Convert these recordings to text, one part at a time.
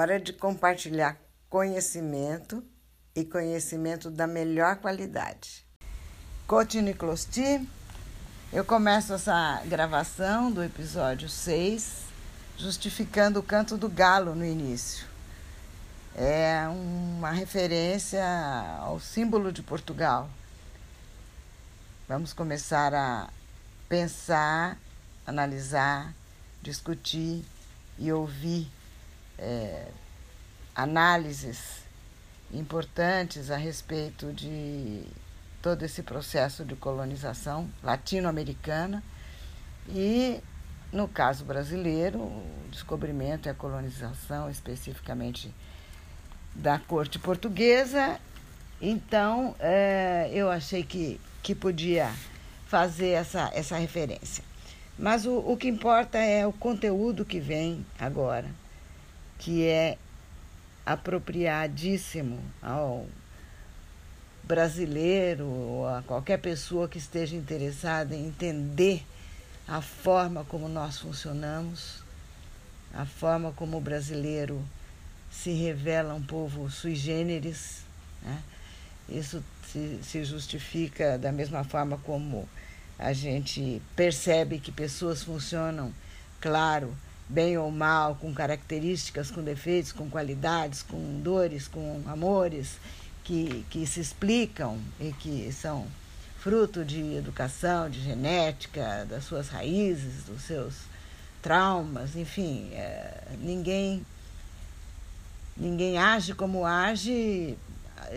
hora de compartilhar conhecimento e conhecimento da melhor qualidade. Cote Closti, eu começo essa gravação do episódio 6 justificando o canto do galo no início. É uma referência ao símbolo de Portugal. Vamos começar a pensar, analisar, discutir e ouvir é, análises importantes a respeito de todo esse processo de colonização latino-americana e, no caso brasileiro, o descobrimento e a colonização especificamente da corte portuguesa. Então, é, eu achei que, que podia fazer essa, essa referência. Mas o, o que importa é o conteúdo que vem agora, que é apropriadíssimo ao brasileiro ou a qualquer pessoa que esteja interessada em entender a forma como nós funcionamos, a forma como o brasileiro se revela um povo sui generis. Né? Isso se, se justifica da mesma forma como a gente percebe que pessoas funcionam, claro, bem ou mal, com características, com defeitos, com qualidades, com dores, com amores, que, que se explicam e que são fruto de educação, de genética, das suas raízes, dos seus traumas, enfim, é, ninguém ninguém age como age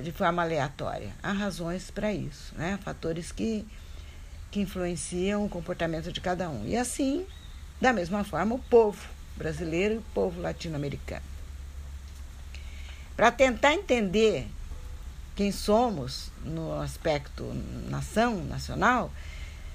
de forma aleatória. Há razões para isso, né? Fatores que que influenciam o comportamento de cada um. E assim, da mesma forma, o povo brasileiro e o povo latino-americano. Para tentar entender quem somos no aspecto nação, nacional,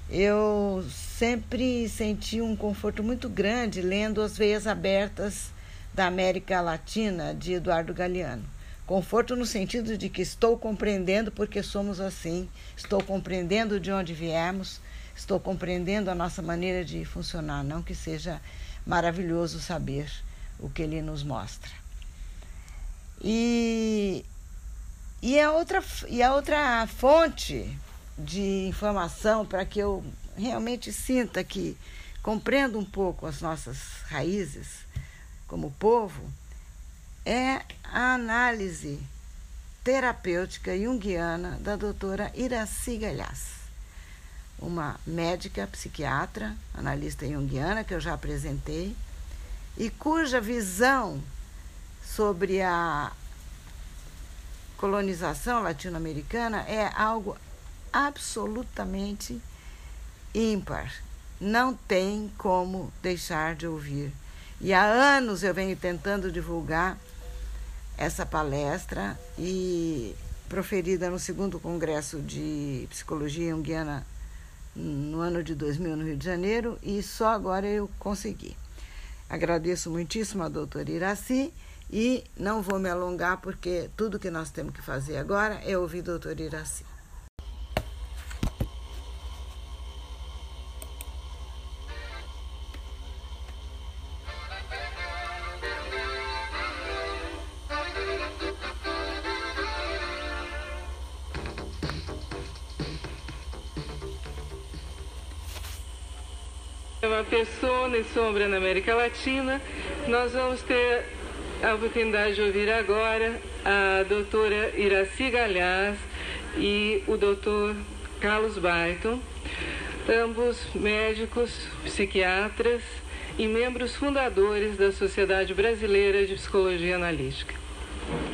eu sempre senti um conforto muito grande lendo As Veias Abertas da América Latina, de Eduardo Galeano. Conforto no sentido de que estou compreendendo porque somos assim, estou compreendendo de onde viemos, estou compreendendo a nossa maneira de funcionar, não que seja maravilhoso saber o que ele nos mostra. E, e, a, outra, e a outra fonte de informação para que eu realmente sinta que compreendo um pouco as nossas raízes como povo é a análise terapêutica junguiana da doutora Iraci Galhaz, uma médica psiquiatra, analista junguiana, que eu já apresentei, e cuja visão sobre a colonização latino-americana é algo absolutamente ímpar. Não tem como deixar de ouvir. E há anos eu venho tentando divulgar essa palestra e proferida no segundo congresso de psicologia junguiana no ano de 2000 no Rio de Janeiro e só agora eu consegui. Agradeço muitíssimo a doutora Iraci e não vou me alongar porque tudo que nós temos que fazer agora é ouvir a doutora Iraci. Uma pessoa e sombra na América Latina. Nós vamos ter a oportunidade de ouvir agora a doutora Iraci Galhaz e o doutor Carlos Barton, ambos médicos, psiquiatras e membros fundadores da Sociedade Brasileira de Psicologia Analítica.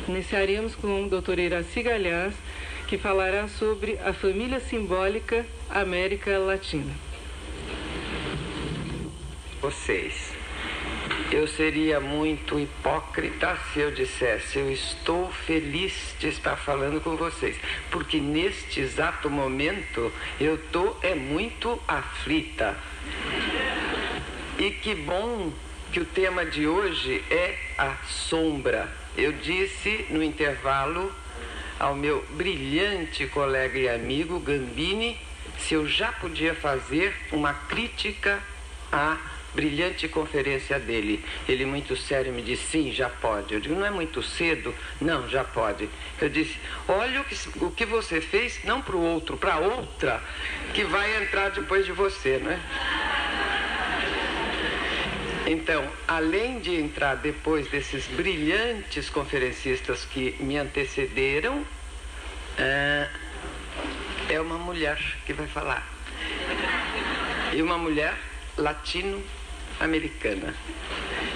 Iniciaremos com a doutora Iraci Galhaz, que falará sobre a família simbólica América Latina vocês. Eu seria muito hipócrita se eu dissesse eu estou feliz de estar falando com vocês, porque neste exato momento eu estou é muito aflita. E que bom que o tema de hoje é a sombra. Eu disse no intervalo ao meu brilhante colega e amigo Gambini se eu já podia fazer uma crítica à brilhante conferência dele. Ele, muito sério, me disse: sim, já pode. Eu digo: não é muito cedo? Não, já pode. Eu disse: olha o que, o que você fez, não para o outro, para outra, que vai entrar depois de você, não é? Então, além de entrar depois desses brilhantes conferencistas que me antecederam, é, é uma mulher que vai falar. E uma mulher latino-americana.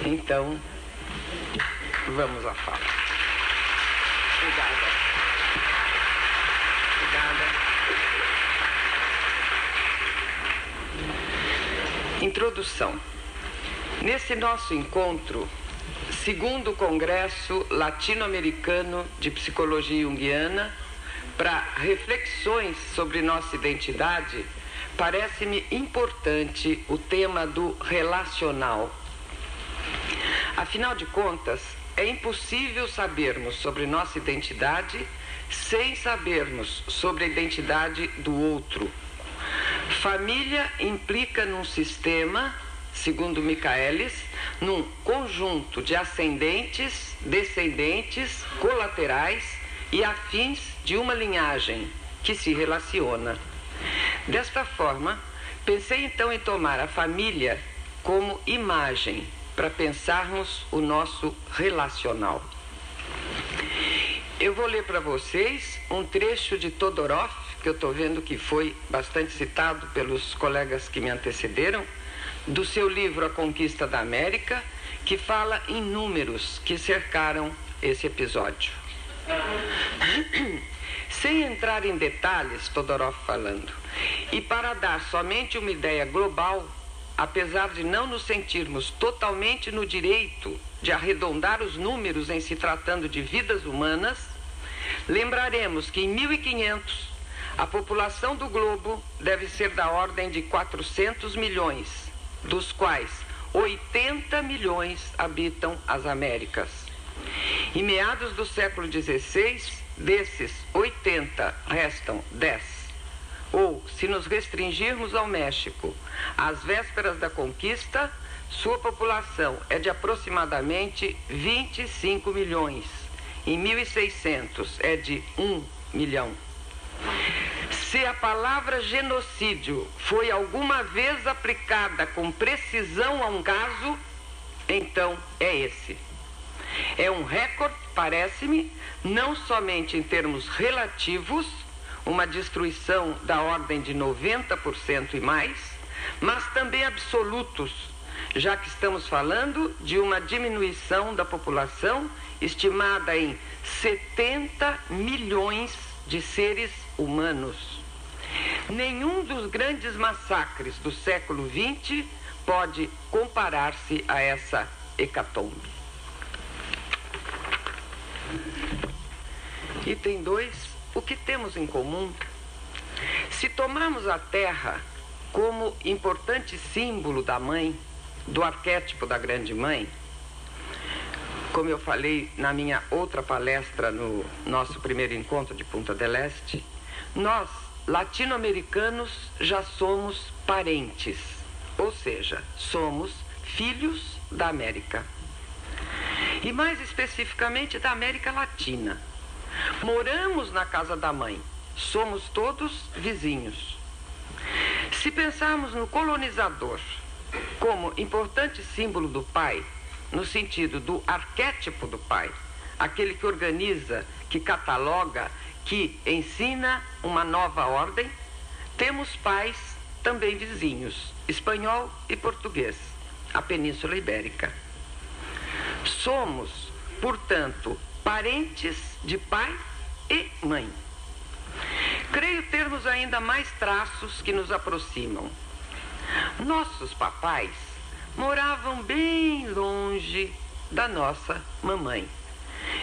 Então, vamos à fala. Obrigada. Obrigada. Introdução. Nesse nosso encontro, segundo Congresso Latino-Americano de Psicologia Junguiana, para reflexões sobre nossa identidade, parece-me importante o tema do relacional. Afinal de contas, é impossível sabermos sobre nossa identidade sem sabermos sobre a identidade do outro. Família implica num sistema segundo Michaelis, num conjunto de ascendentes, descendentes, colaterais e afins de uma linhagem que se relaciona. Desta forma, pensei então em tomar a família como imagem para pensarmos o nosso relacional. Eu vou ler para vocês um trecho de Todorov, que eu estou vendo que foi bastante citado pelos colegas que me antecederam, do seu livro A Conquista da América, que fala em números que cercaram esse episódio. Sem entrar em detalhes, Todorov falando, e para dar somente uma ideia global, apesar de não nos sentirmos totalmente no direito de arredondar os números em se tratando de vidas humanas, lembraremos que em 1500 a população do globo deve ser da ordem de 400 milhões dos quais 80 milhões habitam as Américas. Em meados do século XVI, desses 80 restam 10. Ou, se nos restringirmos ao México, às vésperas da conquista, sua população é de aproximadamente 25 milhões. Em 1600 é de 1 milhão. Se a palavra genocídio foi alguma vez aplicada com precisão a um caso, então é esse. É um recorde, parece-me, não somente em termos relativos, uma destruição da ordem de 90% e mais, mas também absolutos, já que estamos falando de uma diminuição da população estimada em 70 milhões de seres humanos. Nenhum dos grandes massacres do século XX pode comparar-se a essa hecatombe. Item 2: o que temos em comum? Se tomarmos a Terra como importante símbolo da mãe, do arquétipo da grande mãe, como eu falei na minha outra palestra no nosso primeiro encontro de Punta del Este, nós latino-americanos já somos parentes, ou seja, somos filhos da América. E mais especificamente da América Latina. Moramos na casa da mãe, somos todos vizinhos. Se pensarmos no colonizador como importante símbolo do pai, no sentido do arquétipo do pai, aquele que organiza, que cataloga que ensina uma nova ordem, temos pais também vizinhos, espanhol e português, a Península Ibérica. Somos, portanto, parentes de pai e mãe. Creio termos ainda mais traços que nos aproximam. Nossos papais moravam bem longe da nossa mamãe.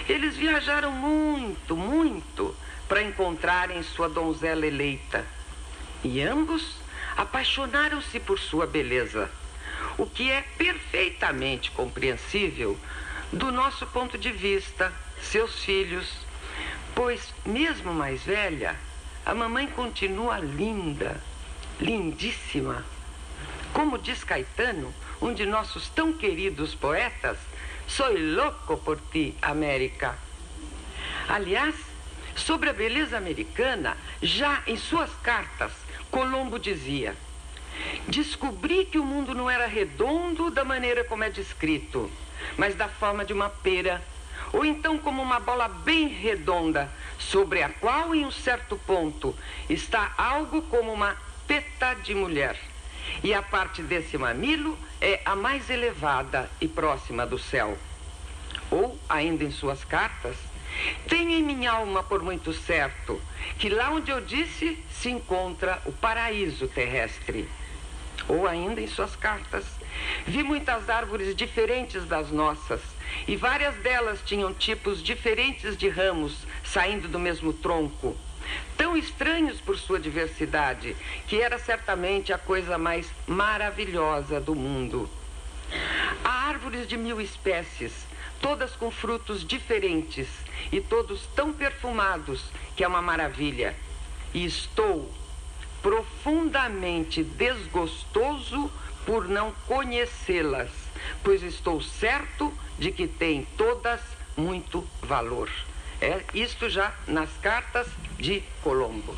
Eles viajaram muito, muito para encontrarem sua donzela eleita. E ambos apaixonaram-se por sua beleza, o que é perfeitamente compreensível do nosso ponto de vista, seus filhos, pois, mesmo mais velha, a mamãe continua linda, lindíssima. Como diz Caetano, um de nossos tão queridos poetas, Sou louco por ti, América. Aliás, sobre a beleza americana, já em suas cartas, Colombo dizia: Descobri que o mundo não era redondo da maneira como é descrito, mas da forma de uma pera, ou então como uma bola bem redonda, sobre a qual, em um certo ponto, está algo como uma teta de mulher. E a parte desse mamilo é a mais elevada e próxima do céu. Ou, ainda em suas cartas, tenho em minha alma por muito certo que lá onde eu disse se encontra o paraíso terrestre. Ou ainda em suas cartas, vi muitas árvores diferentes das nossas, e várias delas tinham tipos diferentes de ramos saindo do mesmo tronco tão estranhos por sua diversidade, que era certamente a coisa mais maravilhosa do mundo. Há árvores de mil espécies, todas com frutos diferentes e todos tão perfumados que é uma maravilha. E estou profundamente desgostoso por não conhecê-las, pois estou certo de que têm todas muito valor. É isto já nas cartas de Colombo.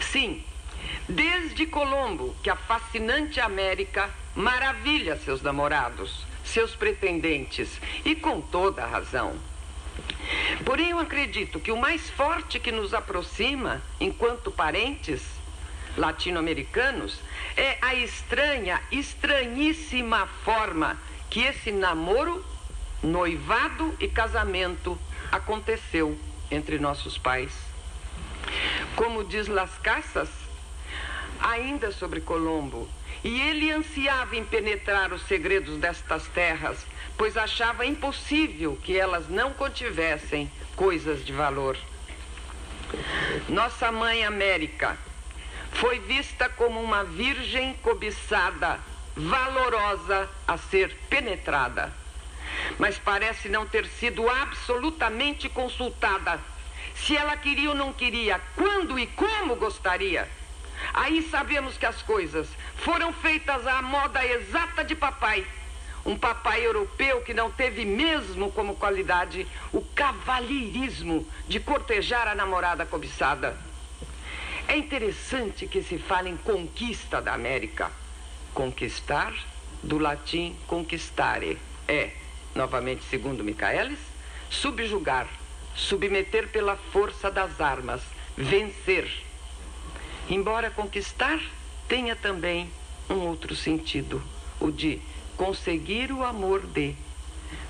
Sim, desde Colombo que a fascinante América maravilha seus namorados, seus pretendentes, e com toda a razão. Porém, eu acredito que o mais forte que nos aproxima, enquanto parentes latino-americanos, é a estranha, estranhíssima forma que esse namoro noivado e casamento aconteceu entre nossos pais. Como diz Las Casas, ainda sobre Colombo, e ele ansiava em penetrar os segredos destas terras, pois achava impossível que elas não contivessem coisas de valor. Nossa mãe América foi vista como uma virgem cobiçada, valorosa a ser penetrada mas parece não ter sido absolutamente consultada. Se ela queria ou não queria, quando e como gostaria. Aí sabemos que as coisas foram feitas à moda exata de papai. Um papai europeu que não teve mesmo como qualidade o cavalheirismo de cortejar a namorada cobiçada. É interessante que se fale em conquista da América. Conquistar, do latim conquistare, é novamente segundo Micaelis, subjugar, submeter pela força das armas, vencer. Embora conquistar tenha também um outro sentido, o de conseguir o amor de.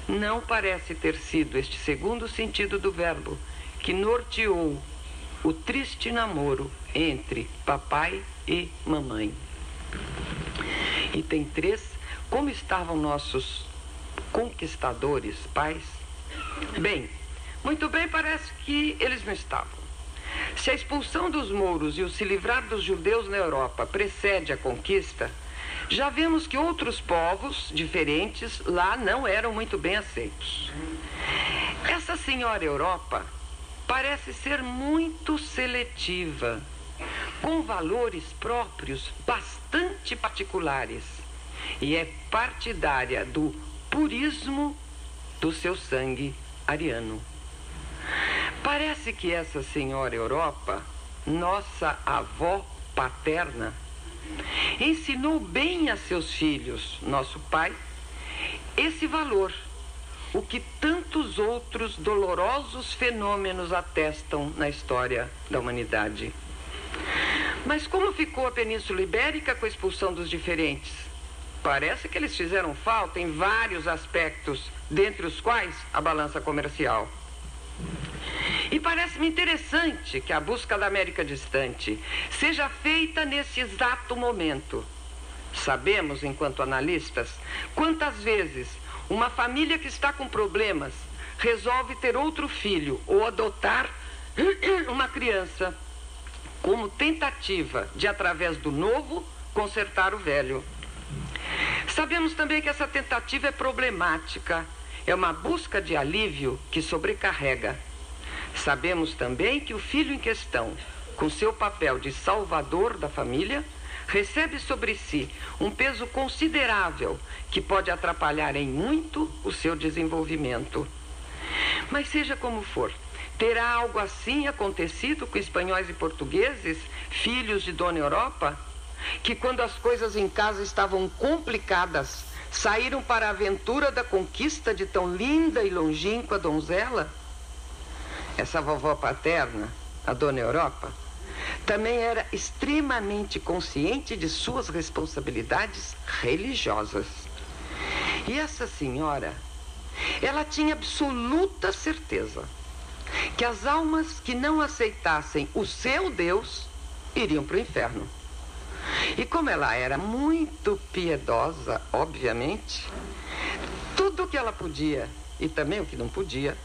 Não parece ter sido este segundo sentido do verbo que norteou o triste namoro entre papai e mamãe. Item 3. Como estavam nossos conquistadores, pais? Bem, muito bem, parece que eles não estavam. Se a expulsão dos mouros e o se livrar dos judeus na Europa precede a conquista, já vemos que outros povos diferentes lá não eram muito bem aceitos. Essa senhora Europa parece ser muito seletiva, com valores próprios bastante particulares, e é partidária do purismo do seu sangue ariano. Parece que essa senhora Europa, nossa avó paterna, ensinou bem a seus filhos, nosso pai, esse valor, o que tantos outros dolorosos fenômenos atestam na história da humanidade. Mas como ficou a Península Ibérica com a expulsão dos diferentes? Parece que eles fizeram falta em vários aspectos, dentre os quais a balança comercial. E parece-me interessante que a busca da América distante seja feita nesse exato momento. Sabemos, enquanto analistas, quantas vezes uma família que está com problemas resolve ter outro filho ou adotar uma criança como tentativa de, através do novo, consertar o velho. Sabemos também que essa tentativa é problemática, é uma busca de alívio que sobrecarrega. Sabemos também que o filho em questão, com seu papel de salvador da família, recebe sobre si um peso considerável que pode atrapalhar em muito o seu desenvolvimento. Mas seja como for, terá algo assim acontecido com espanhóis e portugueses, filhos de Dona Europa, que quando as coisas em casa estavam complicadas, saíram para a aventura da conquista de tão linda e longínqua donzela? Essa vovó paterna, a Dona Europa, também era extremamente consciente de suas responsabilidades religiosas. E essa senhora, ela tinha absoluta certeza que as almas que não aceitassem o seu Deus iriam para o inferno. E como ela era muito piedosa, obviamente, tudo o que ela podia e também o que não podia,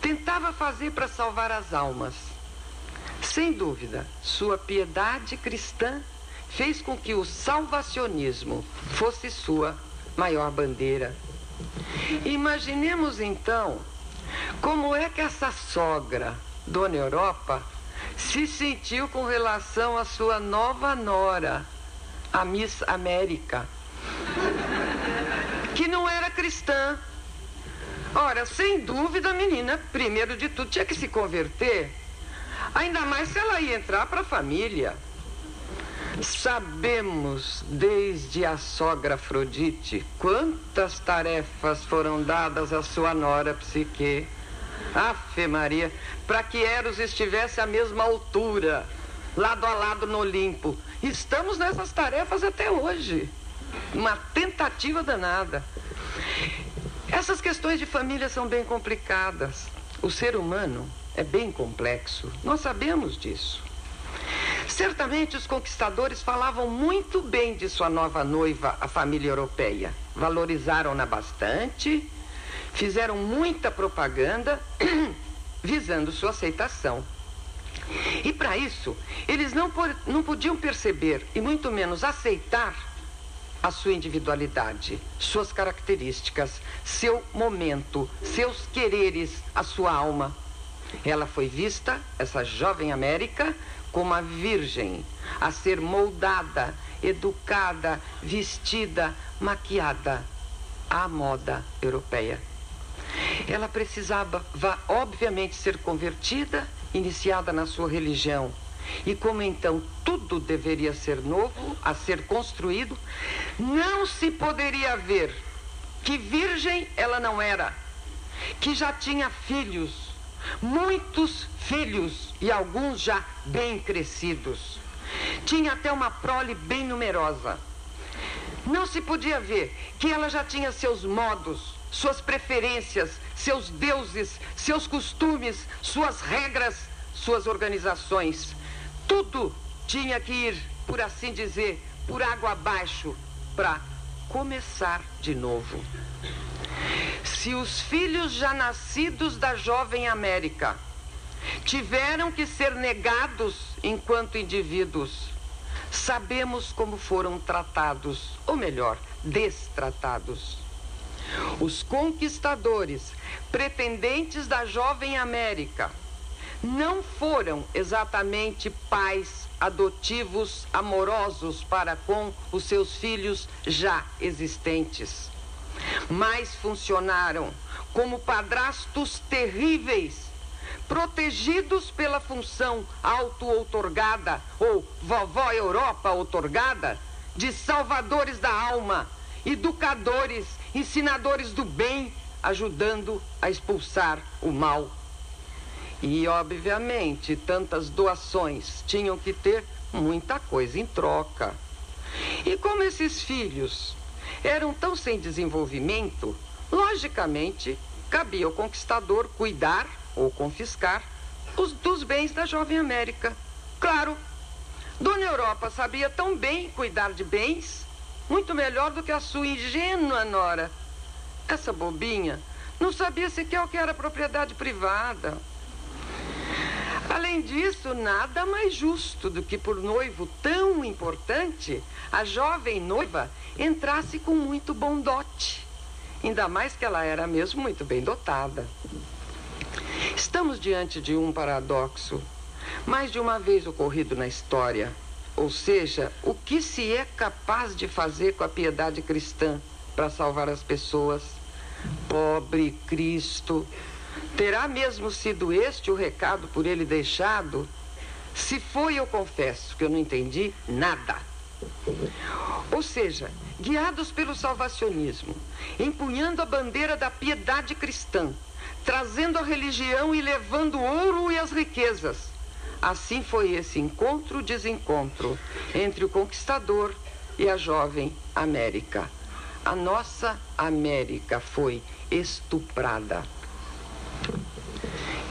tentava fazer para salvar as almas. Sem dúvida, sua piedade cristã fez com que o salvacionismo fosse sua maior bandeira. Imaginemos então como é que essa sogra, Dona Europa, se sentiu com relação à sua nova nora, a Miss América, que não era cristã. Ora, sem dúvida, a menina, primeiro de tudo, tinha que se converter Ainda mais se ela ia entrar para a família. Sabemos, desde a sogra Afrodite, quantas tarefas foram dadas à sua nora Psique. Afe Maria, para que Eros estivesse à mesma altura, lado a lado no Olimpo. Estamos nessas tarefas até hoje. Uma tentativa danada. Essas questões de família são bem complicadas. O ser humano é bem complexo. Nós sabemos disso. Certamente os conquistadores falavam muito bem de sua nova noiva, a família europeia. Valorizaram-na bastante, fizeram muita propaganda visando sua aceitação. E para isso, eles não, não podiam perceber e muito menos aceitar a sua individualidade, suas características, seu momento, seus quereres, a sua alma. Ela foi vista, essa jovem América, como a virgem, a ser moldada, educada, vestida, maquiada à moda europeia. Ela precisava, obviamente, ser convertida, iniciada na sua religião. E como então tudo deveria ser novo, a ser construído, não se poderia ver que virgem ela não era, que já tinha filhos, muitos filhos e alguns já bem crescidos. Tinha até uma prole bem numerosa. Não se podia ver que ela já tinha seus modos, suas preferências, seus deuses, seus costumes, suas regras, suas organizações. Tudo tinha que ir, por assim dizer, por água abaixo para começar de novo. Se os filhos já nascidos da jovem América tiveram que ser negados enquanto indivíduos, sabemos como foram tratados, ou melhor, destratados. Os conquistadores, pretendentes da jovem América, não foram exatamente pais adotivos amorosos para com os seus filhos já existentes mas funcionaram como padrastos terríveis, protegidos pela função auto-outorgada ou vovó Europa outorgada de salvadores da alma, educadores, ensinadores do bem, ajudando a expulsar o mal. E, obviamente, tantas doações tinham que ter muita coisa em troca. E como esses filhos eram tão sem desenvolvimento, logicamente cabia ao conquistador cuidar ou confiscar os, dos bens da jovem América. Claro, Dona Europa sabia tão bem cuidar de bens, muito melhor do que a sua ingênua nora. Essa bobinha não sabia sequer o que era propriedade privada. Além disso, nada mais justo do que por noivo tão importante, a jovem noiva entrasse com muito bom dote. Ainda mais que ela era mesmo muito bem dotada. Estamos diante de um paradoxo, mais de uma vez ocorrido na história. ou seja, o que se é capaz de fazer com a piedade cristã para salvar as pessoas. Pobre Cristo, terá mesmo sido este o recado por ele deixado? Se foi, eu confesso que eu não entendi nada. Ou seja, guiados pelo salvacionismo, empunhando a bandeira da piedade cristã, trazendo a religião e levando o ouro e as riquezas. Assim foi esse encontro-desencontro entre o conquistador e a jovem América. A nossa América foi estuprada.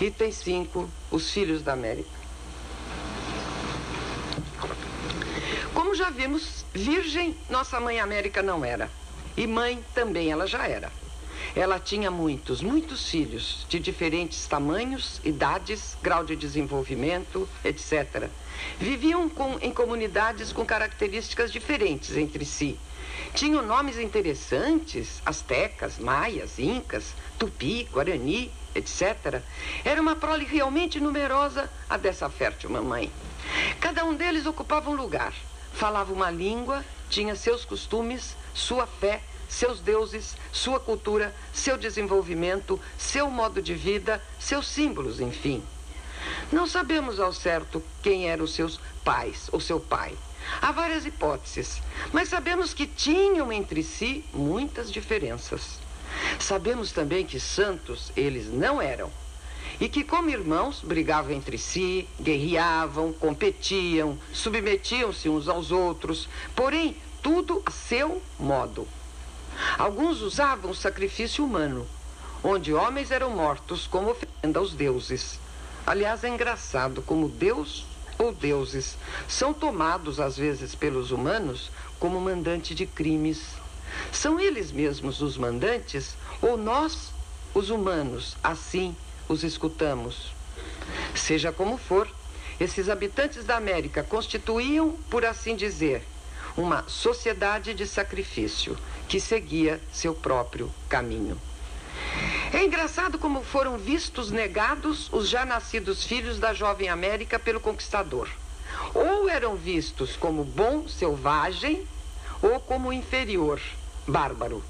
Item 5: Os Filhos da América. Como já vimos, virgem nossa mãe América não era. E mãe também ela já era. Ela tinha muitos, muitos filhos, de diferentes tamanhos, idades, grau de desenvolvimento, etc. Viviam com, em comunidades com características diferentes entre si. Tinham nomes interessantes, astecas, maias, incas, tupi, guarani, etc. Era uma prole realmente numerosa a dessa fértil mamãe. Cada um deles ocupava um lugar, falava uma língua, tinha seus costumes, sua fé, seus deuses, sua cultura, seu desenvolvimento, seu modo de vida, seus símbolos, enfim. Não sabemos ao certo quem eram seus pais ou seu pai. Há várias hipóteses, mas sabemos que tinham entre si muitas diferenças. Sabemos também que santos eles não eram e que, como irmãos, brigavam entre si, guerreavam, competiam, submetiam-se uns aos outros, porém, tudo a seu modo. Alguns usavam o sacrifício humano, onde homens eram mortos como oferenda aos deuses. Aliás, é engraçado como Deus ou deuses são tomados às vezes pelos humanos como mandante de crimes. São eles mesmos os mandantes ou nós, os humanos, assim os escutamos. Seja como for, esses habitantes da América constituíam, por assim dizer, uma sociedade de sacrifício que seguia seu próprio caminho. É engraçado como foram vistos negados os já nascidos filhos da jovem América pelo conquistador. Ou eram vistos como bom selvagem ou como inferior, bárbaro.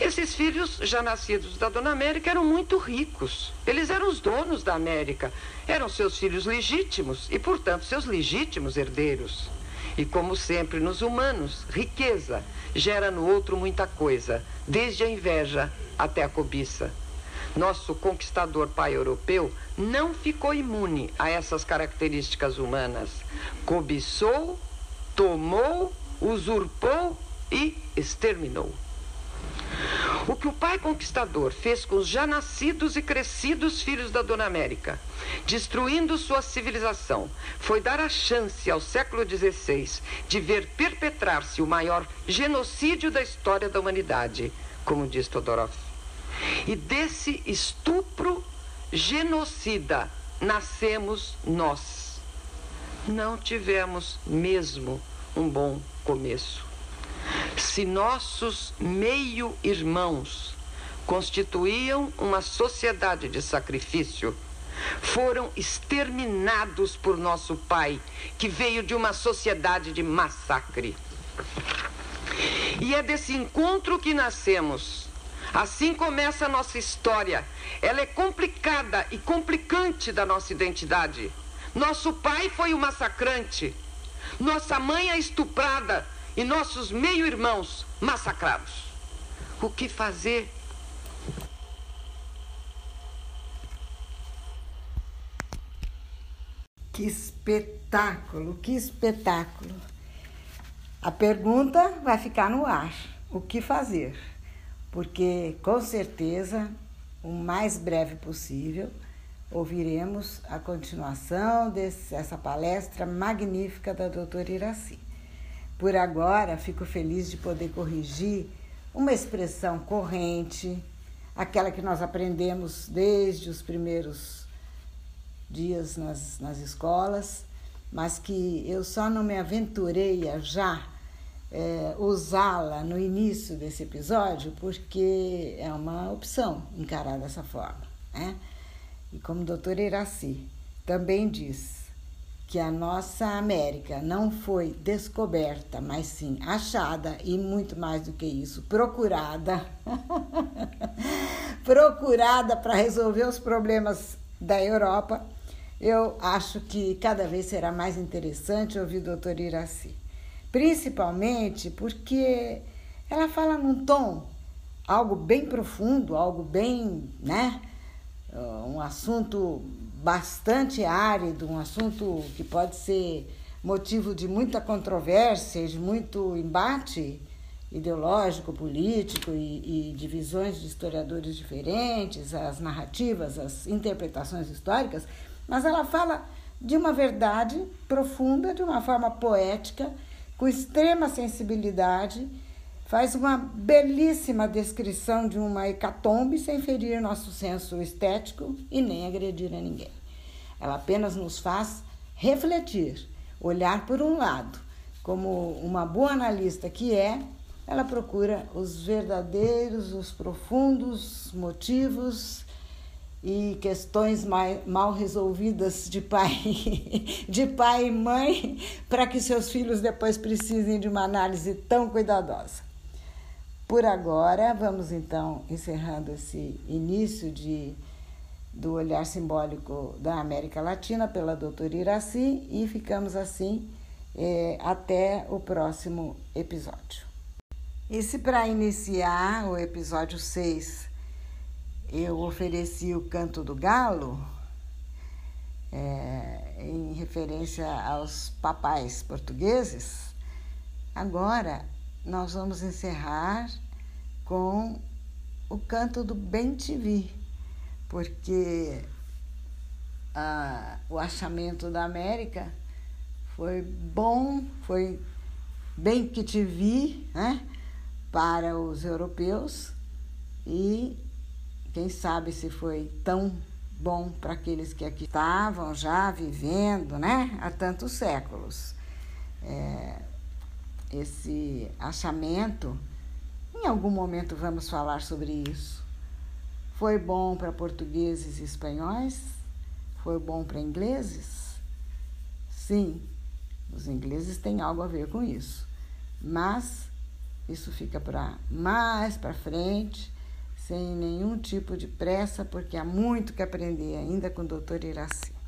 Esses filhos, já nascidos da Dona América, eram muito ricos. Eles eram os donos da América. Eram seus filhos legítimos e, portanto, seus legítimos herdeiros. E, como sempre nos humanos, riqueza gera no outro muita coisa, desde a inveja até a cobiça. Nosso conquistador pai europeu não ficou imune a essas características humanas. Cobiçou, tomou, usurpou e exterminou. O que o pai conquistador fez com os já nascidos e crescidos filhos da Dona América, destruindo sua civilização, foi dar a chance ao século XVI de ver perpetrar-se o maior genocídio da história da humanidade, como diz Todorov. E desse estupro genocida nascemos nós. Não tivemos mesmo um bom começo. Se nossos meio-irmãos constituíam uma sociedade de sacrifício, foram exterminados por nosso pai, que veio de uma sociedade de massacre. E é desse encontro que nascemos. Assim começa a nossa história. Ela é complicada e complicante da nossa identidade. Nosso pai foi o massacrante. Nossa mãe a estuprada e nossos meio-irmãos massacrados. O que fazer? Que espetáculo, que espetáculo. A pergunta vai ficar no ar: o que fazer? Porque com certeza, o mais breve possível, ouviremos a continuação dessa palestra magnífica da doutora Iraci. Por agora, fico feliz de poder corrigir uma expressão corrente, aquela que nós aprendemos desde os primeiros dias nas, nas escolas, mas que eu só não me aventurei a já é, usá-la no início desse episódio, porque é uma opção encarar dessa forma. Né? E como o doutor Iraci também diz, que a nossa América não foi descoberta, mas sim achada e muito mais do que isso, procurada. procurada para resolver os problemas da Europa, eu acho que cada vez será mais interessante ouvir o doutor Iraci. Principalmente porque ela fala num tom algo bem profundo, algo bem, né? Um assunto bastante árido, um assunto que pode ser motivo de muita controvérsia, de muito embate ideológico, político e, e divisões de historiadores diferentes, as narrativas, as interpretações históricas, mas ela fala de uma verdade profunda, de uma forma poética, com extrema sensibilidade, faz uma belíssima descrição de uma hecatombe sem ferir nosso senso estético e nem agredir a ninguém. Ela apenas nos faz refletir, olhar por um lado. Como uma boa analista que é, ela procura os verdadeiros, os profundos motivos e questões mal resolvidas de pai, de pai e mãe, para que seus filhos depois precisem de uma análise tão cuidadosa. Por agora, vamos então encerrando esse início de, do olhar simbólico da América Latina pela doutora Iraci e ficamos assim é, até o próximo episódio. E se para iniciar o episódio 6 eu ofereci o canto do galo, é, em referência aos papais portugueses, agora nós vamos encerrar com o canto do Bem TV, porque ah, o achamento da América foi bom, foi bem que te vi né, para os europeus e quem sabe se foi tão bom para aqueles que aqui estavam já vivendo né, há tantos séculos. É, esse achamento, em algum momento vamos falar sobre isso. Foi bom para portugueses e espanhóis? Foi bom para ingleses? Sim, os ingleses têm algo a ver com isso. Mas isso fica para mais para frente, sem nenhum tipo de pressa, porque há muito que aprender ainda com o doutor Iraci.